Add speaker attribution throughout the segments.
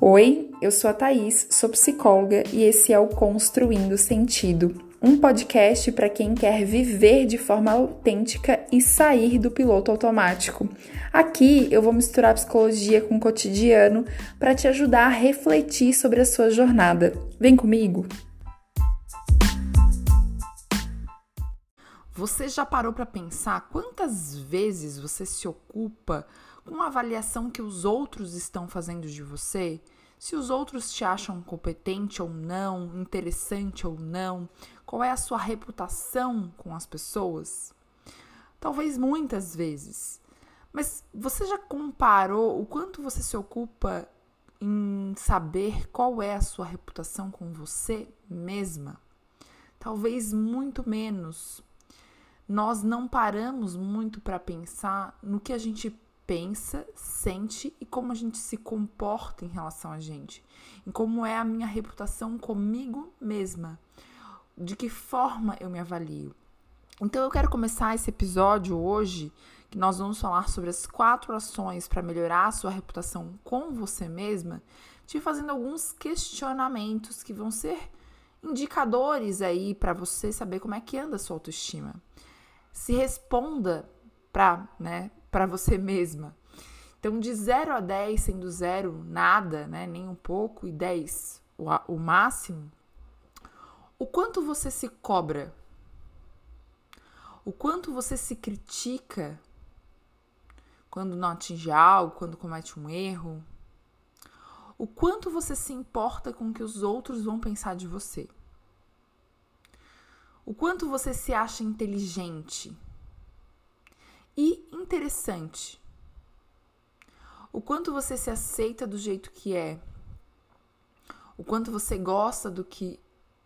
Speaker 1: Oi, eu sou a Thaís, sou psicóloga e esse é o Construindo Sentido, um podcast para quem quer viver de forma autêntica e sair do piloto automático. Aqui eu vou misturar psicologia com o cotidiano para te ajudar a refletir sobre a sua jornada. Vem comigo!
Speaker 2: Você já parou para pensar quantas vezes você se ocupa com a avaliação que os outros estão fazendo de você? Se os outros te acham competente ou não, interessante ou não, qual é a sua reputação com as pessoas? Talvez muitas vezes. Mas você já comparou o quanto você se ocupa em saber qual é a sua reputação com você mesma? Talvez muito menos. Nós não paramos muito para pensar no que a gente pensa, sente e como a gente se comporta em relação a gente, em como é a minha reputação comigo mesma, de que forma eu me avalio. Então eu quero começar esse episódio hoje, que nós vamos falar sobre as quatro ações para melhorar a sua reputação com você mesma, te fazendo alguns questionamentos que vão ser indicadores aí para você saber como é que anda a sua autoestima. Se responda para, né, para você mesma. Então, de 0 a 10, sendo 0 nada, né, nem um pouco, e 10 o, o máximo, o quanto você se cobra? O quanto você se critica quando não atinge algo, quando comete um erro? O quanto você se importa com o que os outros vão pensar de você? O quanto você se acha inteligente? E interessante. O quanto você se aceita do jeito que é. O quanto você gosta do que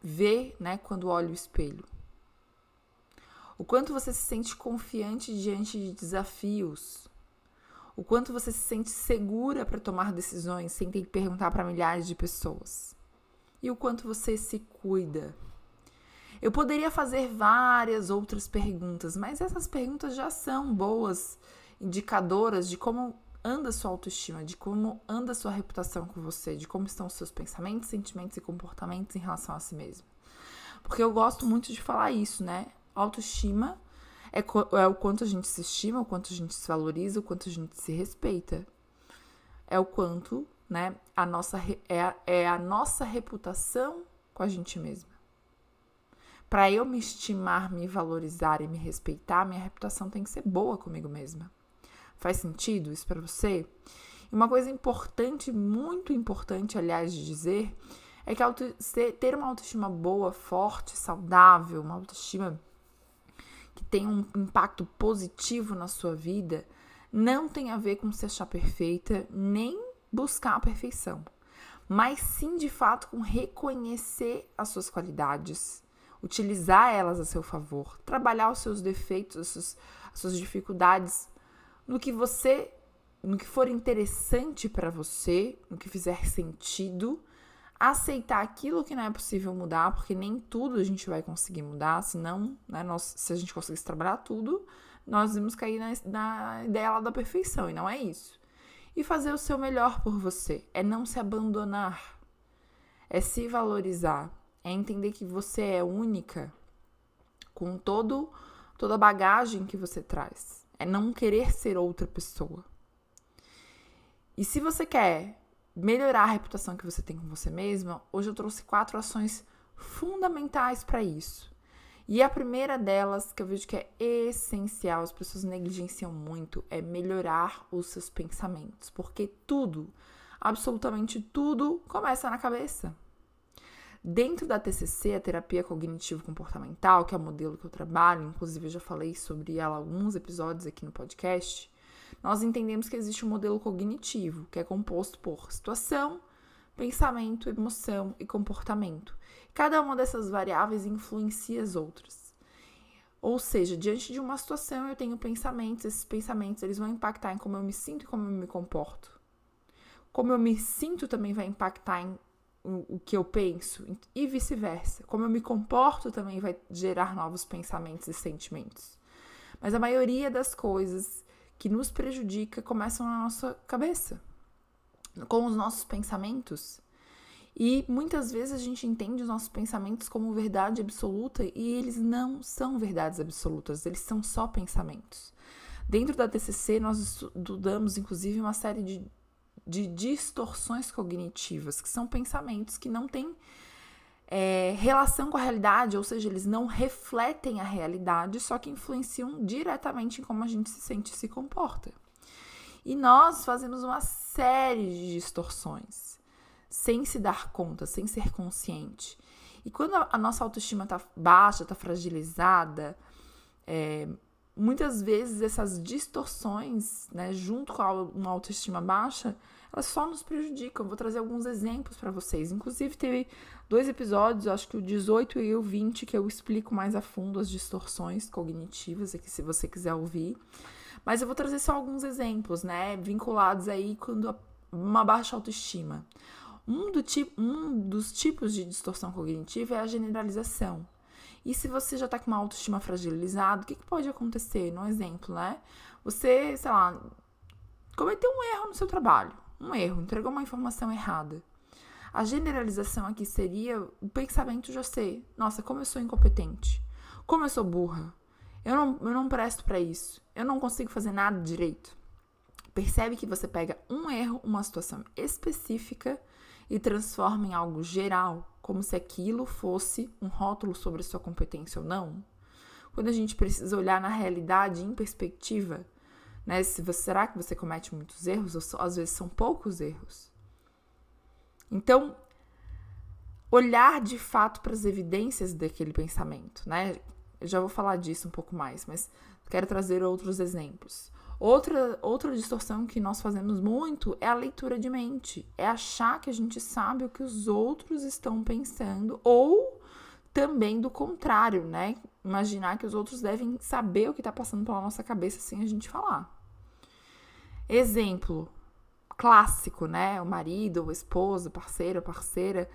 Speaker 2: vê, né, quando olha o espelho. O quanto você se sente confiante diante de desafios. O quanto você se sente segura para tomar decisões sem ter que perguntar para milhares de pessoas. E o quanto você se cuida. Eu poderia fazer várias outras perguntas, mas essas perguntas já são boas indicadoras de como anda sua autoestima, de como anda sua reputação com você, de como estão os seus pensamentos, sentimentos e comportamentos em relação a si mesmo. Porque eu gosto muito de falar isso, né? Autoestima é, é o quanto a gente se estima, o quanto a gente se valoriza, o quanto a gente se respeita. É o quanto, né, a nossa, é, é a nossa reputação com a gente mesma. Para eu me estimar, me valorizar e me respeitar, minha reputação tem que ser boa comigo mesma. Faz sentido isso para você? E uma coisa importante, muito importante, aliás, de dizer, é que ter uma autoestima boa, forte, saudável, uma autoestima que tem um impacto positivo na sua vida, não tem a ver com se achar perfeita, nem buscar a perfeição, mas sim de fato com reconhecer as suas qualidades, utilizar elas a seu favor, trabalhar os seus defeitos, as suas, as suas dificuldades no que você, no que for interessante para você, no que fizer sentido, aceitar aquilo que não é possível mudar, porque nem tudo a gente vai conseguir mudar, senão, né, nós, se a gente conseguisse trabalhar tudo, nós vamos cair na, na ideia lá da perfeição, e não é isso. E fazer o seu melhor por você é não se abandonar, é se valorizar, é entender que você é única com todo toda a bagagem que você traz. É não querer ser outra pessoa. E se você quer melhorar a reputação que você tem com você mesma, hoje eu trouxe quatro ações fundamentais para isso. E a primeira delas, que eu vejo que é essencial, as pessoas negligenciam muito, é melhorar os seus pensamentos. Porque tudo, absolutamente tudo, começa na cabeça. Dentro da TCC, a terapia cognitivo-comportamental, que é o modelo que eu trabalho, inclusive eu já falei sobre ela alguns episódios aqui no podcast, nós entendemos que existe um modelo cognitivo, que é composto por situação, pensamento, emoção e comportamento. Cada uma dessas variáveis influencia as outras. Ou seja, diante de uma situação eu tenho pensamentos, esses pensamentos eles vão impactar em como eu me sinto e como eu me comporto. Como eu me sinto também vai impactar em o, que eu penso e vice-versa. Como eu me comporto também vai gerar novos pensamentos e sentimentos. Mas a maioria das coisas que nos prejudica começam na nossa cabeça. com os nossos pensamentos. E muitas vezes a gente entende os nossos pensamentos como verdade absoluta e eles não são verdades absolutas, eles são só pensamentos. Dentro da TCC, nós estudamos inclusive uma série de, de distorções cognitivas, que são pensamentos que não têm é, relação com a realidade, ou seja, eles não refletem a realidade, só que influenciam diretamente em como a gente se sente e se comporta. E nós fazemos uma série de distorções sem se dar conta, sem ser consciente. E quando a, nossa autoestima está baixa, está fragilizada, é, muitas vezes essas distorções, né, junto com uma autoestima baixa, elas só nos prejudicam. Vou trazer alguns exemplos para vocês. Inclusive, teve dois episódios, acho que o 18 e o 20, que eu explico mais a fundo as distorções cognitivas, aqui se você quiser ouvir. Mas eu vou trazer só alguns exemplos, né, vinculados aí quando uma baixa autoestima. Um, do tipo, um dos tipos de distorção cognitiva é a generalização. E se você já está com uma autoestima fragilizada, o que, que pode acontecer? No exemplo, né? Você, sei lá, cometeu um erro no seu trabalho. Um erro, entregou uma informação errada. A generalização aqui seria o pensamento já ser: nossa, como eu sou incompetente, como eu sou burra, eu não, eu não presto para isso, eu não consigo fazer nada direito. Percebe que você pega um erro, uma situação específica e transforma em algo geral, como se aquilo fosse um rótulo sobre sua competência ou não. Quando a gente precisa olhar na realidade em perspectiva, né? Se você, será que você comete muitos erros ou às vezes são poucos erros? Então, olhar de fato para as evidências daquele pensamento, né? Eu já vou falar disso um pouco mais, mas quero trazer outros exemplos. Outra, outra distorção que nós fazemos muito é a leitura de mente. É achar que a gente sabe o que os outros estão pensando, ou também do contrário, né? Imaginar que os outros devem saber o que está passando pela nossa cabeça sem a gente falar. Exemplo clássico, né? O marido, o esposo, parceiro, parceira,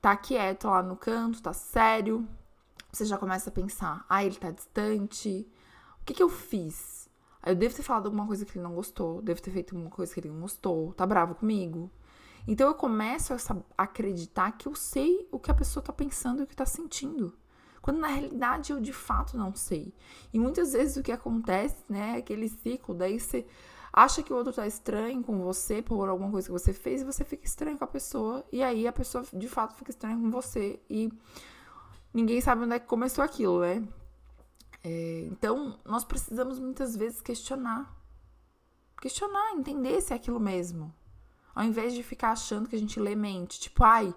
Speaker 2: tá quieto lá no canto, tá sério. Você já começa a pensar: ah, ele tá distante. O que, que eu fiz? Eu devo ter falado alguma coisa que ele não gostou, devo ter feito alguma coisa que ele não gostou, tá bravo comigo. Então eu começo a acreditar que eu sei o que a pessoa tá pensando e o que tá sentindo. Quando na realidade eu de fato não sei. E muitas vezes o que acontece, né, é aquele ciclo, daí você acha que o outro tá estranho com você por alguma coisa que você fez e você fica estranho com a pessoa. E aí a pessoa de fato fica estranha com você. E ninguém sabe onde é que começou aquilo, né? É, então, nós precisamos muitas vezes questionar. Questionar, entender se é aquilo mesmo. Ao invés de ficar achando que a gente lê mente. Tipo, ai,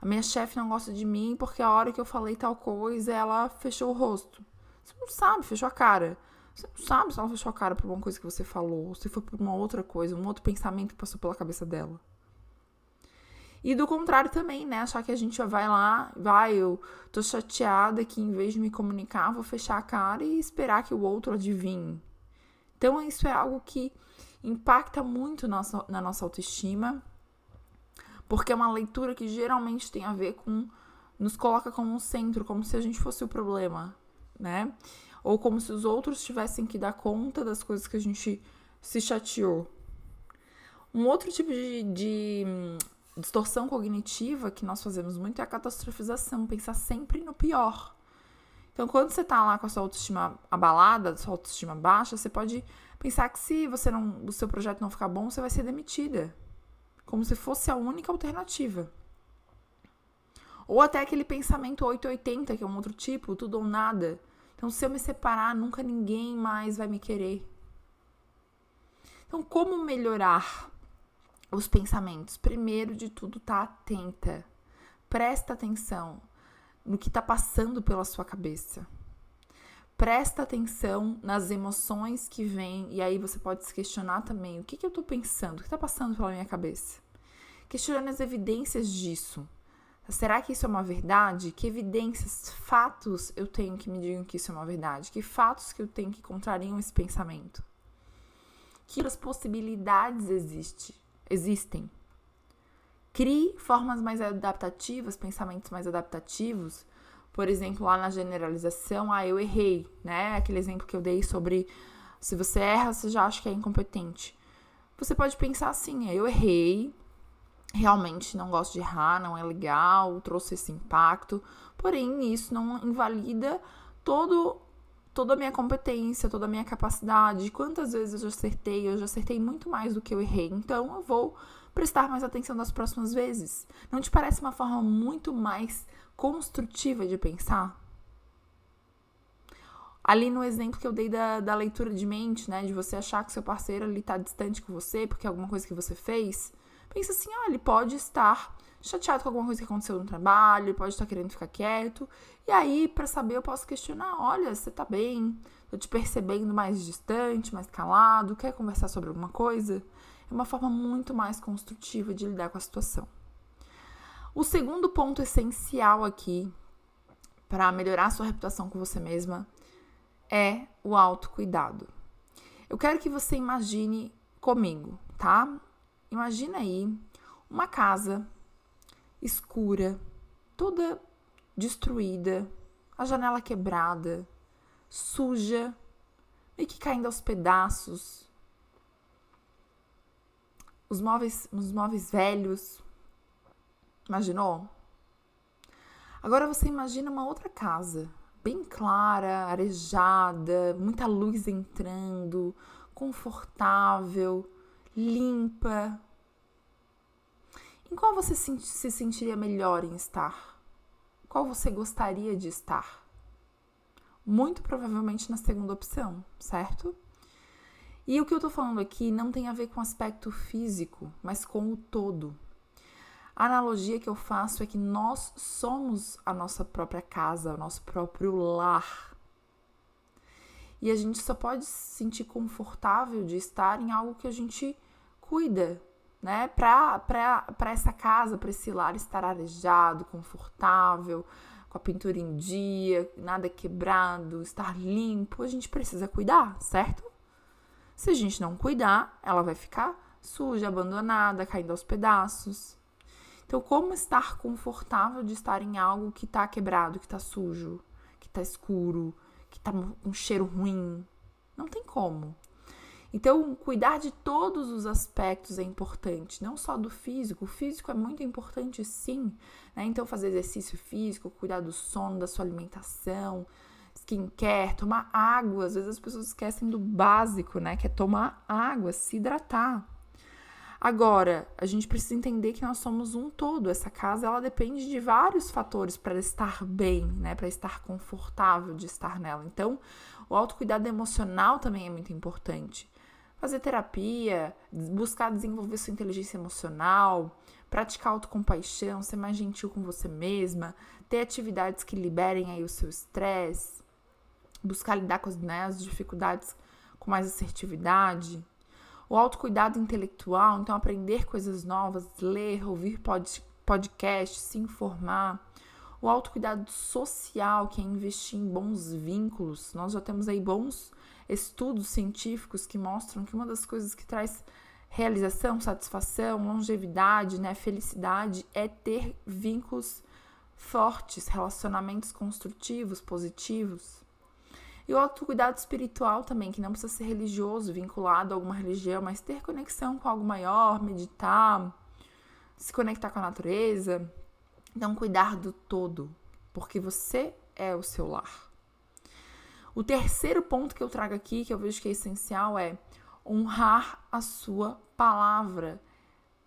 Speaker 2: a minha chefe não gosta de mim porque a hora que eu falei tal coisa, ela fechou o rosto. Você não sabe, fechou a cara. Você não sabe se ela fechou a cara por uma coisa que você falou, ou se foi por uma outra coisa, um outro pensamento que passou pela cabeça dela. E do contrário também, né? Achar que a gente vai lá, vai, eu tô chateada que em vez de me comunicar, vou fechar a cara e esperar que o outro adivinhe. Então, isso é algo que impacta muito nossa, na nossa autoestima, porque é uma leitura que geralmente tem a ver com. nos coloca como um centro, como se a gente fosse o problema, né? Ou como se os outros tivessem que dar conta das coisas que a gente se chateou. Um outro tipo de, de distorção cognitiva que nós fazemos muito é a catastrofização, pensar sempre no pior. Então, quando você tá lá com a sua autoestima abalada, sua autoestima baixa, você pode pensar que se você não, o seu projeto não ficar bom, você vai ser demitida. Como se fosse a única alternativa. Ou até aquele pensamento 880, que é um outro tipo, tudo ou nada. Então, se eu me separar, nunca ninguém mais vai me querer. Então, como melhorar os pensamentos. Primeiro de tudo, tá atenta. Presta atenção no que está passando pela sua cabeça. Presta atenção nas emoções que vêm, e aí você pode se questionar também: o que, que eu estou pensando? O que está passando pela minha cabeça? Questionando as evidências disso. Será que isso é uma verdade? Que evidências, fatos eu tenho que me digam que isso é uma verdade? Que fatos que eu tenho que contrariam esse pensamento? Que outras possibilidades existem? existem. Crie formas mais adaptativas, pensamentos mais adaptativos. Por exemplo, lá na generalização, ah, eu errei, né? Aquele exemplo que eu dei sobre se você erra, você já acha que é incompetente. Você pode pensar assim, eu errei, realmente não gosto de errar, não é legal, trouxe esse impacto. Porém, isso não invalida todo toda a minha competência, toda a minha capacidade. Quantas vezes eu já acertei? Eu já acertei muito mais do que eu errei. Então, eu vou prestar mais atenção das próximas vezes. Não te parece uma forma muito mais construtiva de pensar? Ali no exemplo que eu dei da, da leitura de mente, né? De você achar que seu parceiro ali tá distante com você porque é alguma coisa que você fez. Pensa assim, ah, ele pode estar chateado com alguma coisa que aconteceu no trabalho, ele pode estar querendo ficar quieto. E aí, para saber, eu posso questionar: olha, você tá bem? Tô te percebendo mais distante, mais calado, quer conversar sobre alguma coisa? É uma forma muito mais construtiva de lidar com a situação. O segundo ponto essencial aqui para melhorar sua reputação com você mesma é o autocuidado. Eu quero que você imagine comigo, tá? Imagina aí uma casa escura, toda destruída, a janela quebrada, suja, meio que caindo aos pedaços. Os móveis, os móveis velhos. Imaginou? Agora você imagina uma outra casa, bem clara, arejada, muita luz entrando, confortável, limpa, em qual você se sentiria melhor em estar? Qual você gostaria de estar? Muito provavelmente na segunda opção, certo? E o que eu tô falando aqui não tem a ver com aspecto físico, mas com o todo. A analogia que eu faço é que nós somos a nossa própria casa, o nosso próprio lar. E a gente só pode se sentir confortável de estar em algo que a gente cuida, né? Para essa casa, para esse lar estar arejado, confortável, com a pintura em dia, nada quebrado, estar limpo, a gente precisa cuidar, certo? Se a gente não cuidar, ela vai ficar suja, abandonada, caindo aos pedaços. Então, como estar confortável de estar em algo que está quebrado, que está sujo, que está escuro, que com um cheiro ruim? Não tem como. Então, cuidar de todos os aspectos é importante, não só do físico. O físico é muito importante, sim. Né? Então, fazer exercício físico, cuidar do sono, da sua alimentação, skincare, tomar água. Às vezes as pessoas esquecem do básico, né? Que é tomar água, se hidratar. Agora, a gente precisa entender que nós somos um todo. Essa casa ela depende de vários fatores para estar bem, né? Para estar confortável de estar nela. Então, o autocuidado emocional também é muito importante fazer terapia, buscar desenvolver sua inteligência emocional, praticar autocompaixão, ser mais gentil com você mesma, ter atividades que liberem aí o seu estresse, buscar lidar com as, né, as dificuldades com mais assertividade. O autocuidado intelectual, então aprender coisas novas, ler, ouvir pod, podcast, se informar. O autocuidado social, que é investir em bons vínculos. Nós já temos aí bons estudos científicos que mostram que uma das coisas que traz realização, satisfação, longevidade, né, felicidade é ter vínculos fortes, relacionamentos construtivos, positivos. E o autocuidado espiritual também, que não precisa ser religioso, vinculado a alguma religião, mas ter conexão com algo maior, meditar, se conectar com a natureza. Então, cuidar do todo, porque você é o seu lar. O terceiro ponto que eu trago aqui, que eu vejo que é essencial, é honrar a sua palavra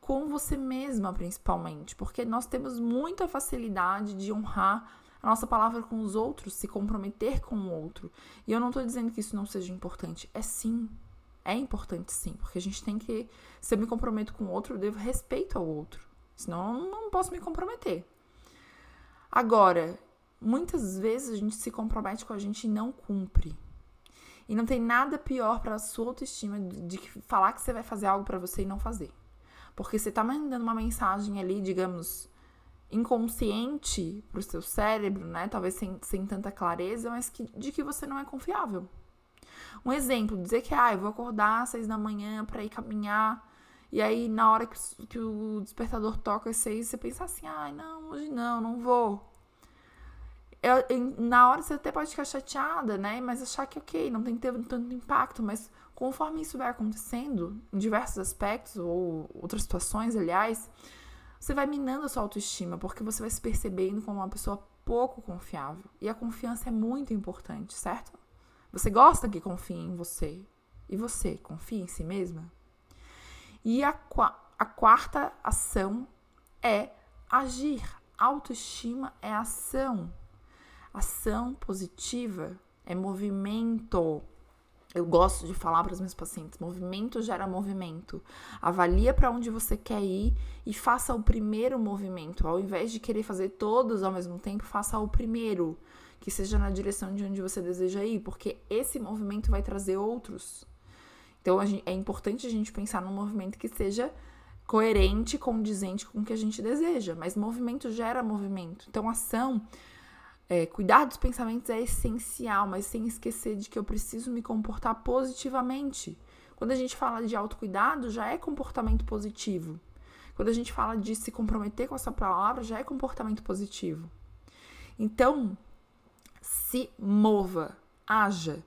Speaker 2: com você mesma, principalmente, porque nós temos muita facilidade de honrar a nossa palavra com os outros, se comprometer com o outro. E eu não estou dizendo que isso não seja importante, é sim. É importante sim, porque a gente tem que. Se eu me comprometo com o outro, eu devo respeito ao outro. Senão eu não posso me comprometer. Agora, muitas vezes a gente se compromete com a gente e não cumpre. E não tem nada pior para a sua autoestima de falar que você vai fazer algo para você e não fazer. Porque você tá mandando uma mensagem ali, digamos, inconsciente pro seu cérebro, né? Talvez sem, sem tanta clareza, mas que, de que você não é confiável. Um exemplo, dizer que, ah, eu vou acordar às seis da manhã para ir caminhar. E aí, na hora que, que o despertador toca às seis, você pensa assim, ai, ah, não, hoje não, não vou eu, na hora você até pode ficar chateada, né? Mas achar que, ok, não tem que ter tanto impacto. Mas conforme isso vai acontecendo, em diversos aspectos, ou outras situações, aliás, você vai minando a sua autoestima, porque você vai se percebendo como uma pessoa pouco confiável. E a confiança é muito importante, certo? Você gosta que confiem em você. E você, confia em si mesma? E a, a quarta ação é agir. Autoestima é ação. Ação positiva é movimento. Eu gosto de falar para os meus pacientes: movimento gera movimento. Avalia para onde você quer ir e faça o primeiro movimento. Ao invés de querer fazer todos ao mesmo tempo, faça o primeiro, que seja na direção de onde você deseja ir, porque esse movimento vai trazer outros. Então é importante a gente pensar num movimento que seja coerente, condizente com o que a gente deseja. Mas movimento gera movimento. Então, ação é, cuidar dos pensamentos é essencial, mas sem esquecer de que eu preciso me comportar positivamente. Quando a gente fala de autocuidado, já é comportamento positivo. Quando a gente fala de se comprometer com essa palavra, já é comportamento positivo. Então, se mova, haja.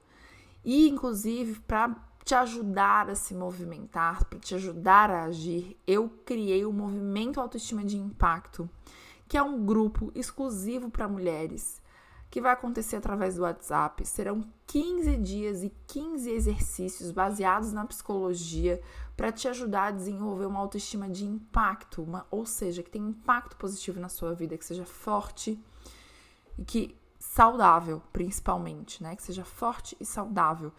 Speaker 2: E, inclusive, para te ajudar a se movimentar, para te ajudar a agir, eu criei o movimento Autoestima de Impacto que é um grupo exclusivo para mulheres, que vai acontecer através do WhatsApp. Serão 15 dias e 15 exercícios baseados na psicologia para te ajudar a desenvolver uma autoestima de impacto, uma, ou seja, que tenha impacto positivo na sua vida, que seja forte e que saudável, principalmente, né? Que seja forte e saudável.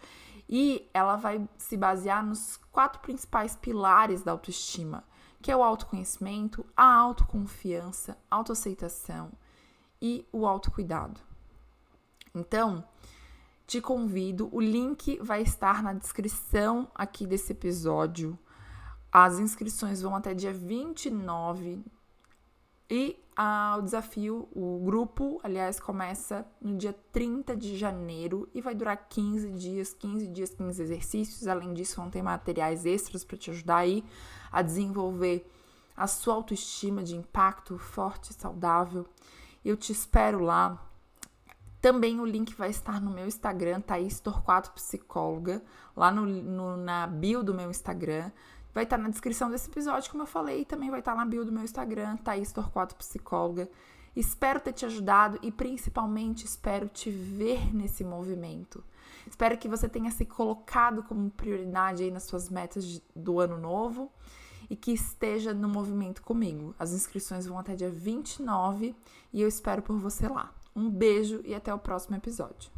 Speaker 2: E ela vai se basear nos quatro principais pilares da autoestima que é o autoconhecimento, a autoconfiança, autoaceitação e o autocuidado. Então, te convido, o link vai estar na descrição aqui desse episódio. As inscrições vão até dia 29 e ah, o desafio, o grupo, aliás, começa no dia 30 de janeiro e vai durar 15 dias, 15 dias, 15 exercícios. Além disso, vão ter materiais extras para te ajudar aí a desenvolver a sua autoestima de impacto forte e saudável. Eu te espero lá. Também o link vai estar no meu Instagram, Thaís Torquato Psicóloga, lá no, no, na bio do meu Instagram. Vai estar na descrição desse episódio, como eu falei, e também vai estar na bio do meu Instagram, Thaís Torquato Psicóloga. Espero ter te ajudado e principalmente espero te ver nesse movimento. Espero que você tenha se colocado como prioridade aí nas suas metas do ano novo e que esteja no movimento comigo. As inscrições vão até dia 29 e eu espero por você lá. Um beijo e até o próximo episódio.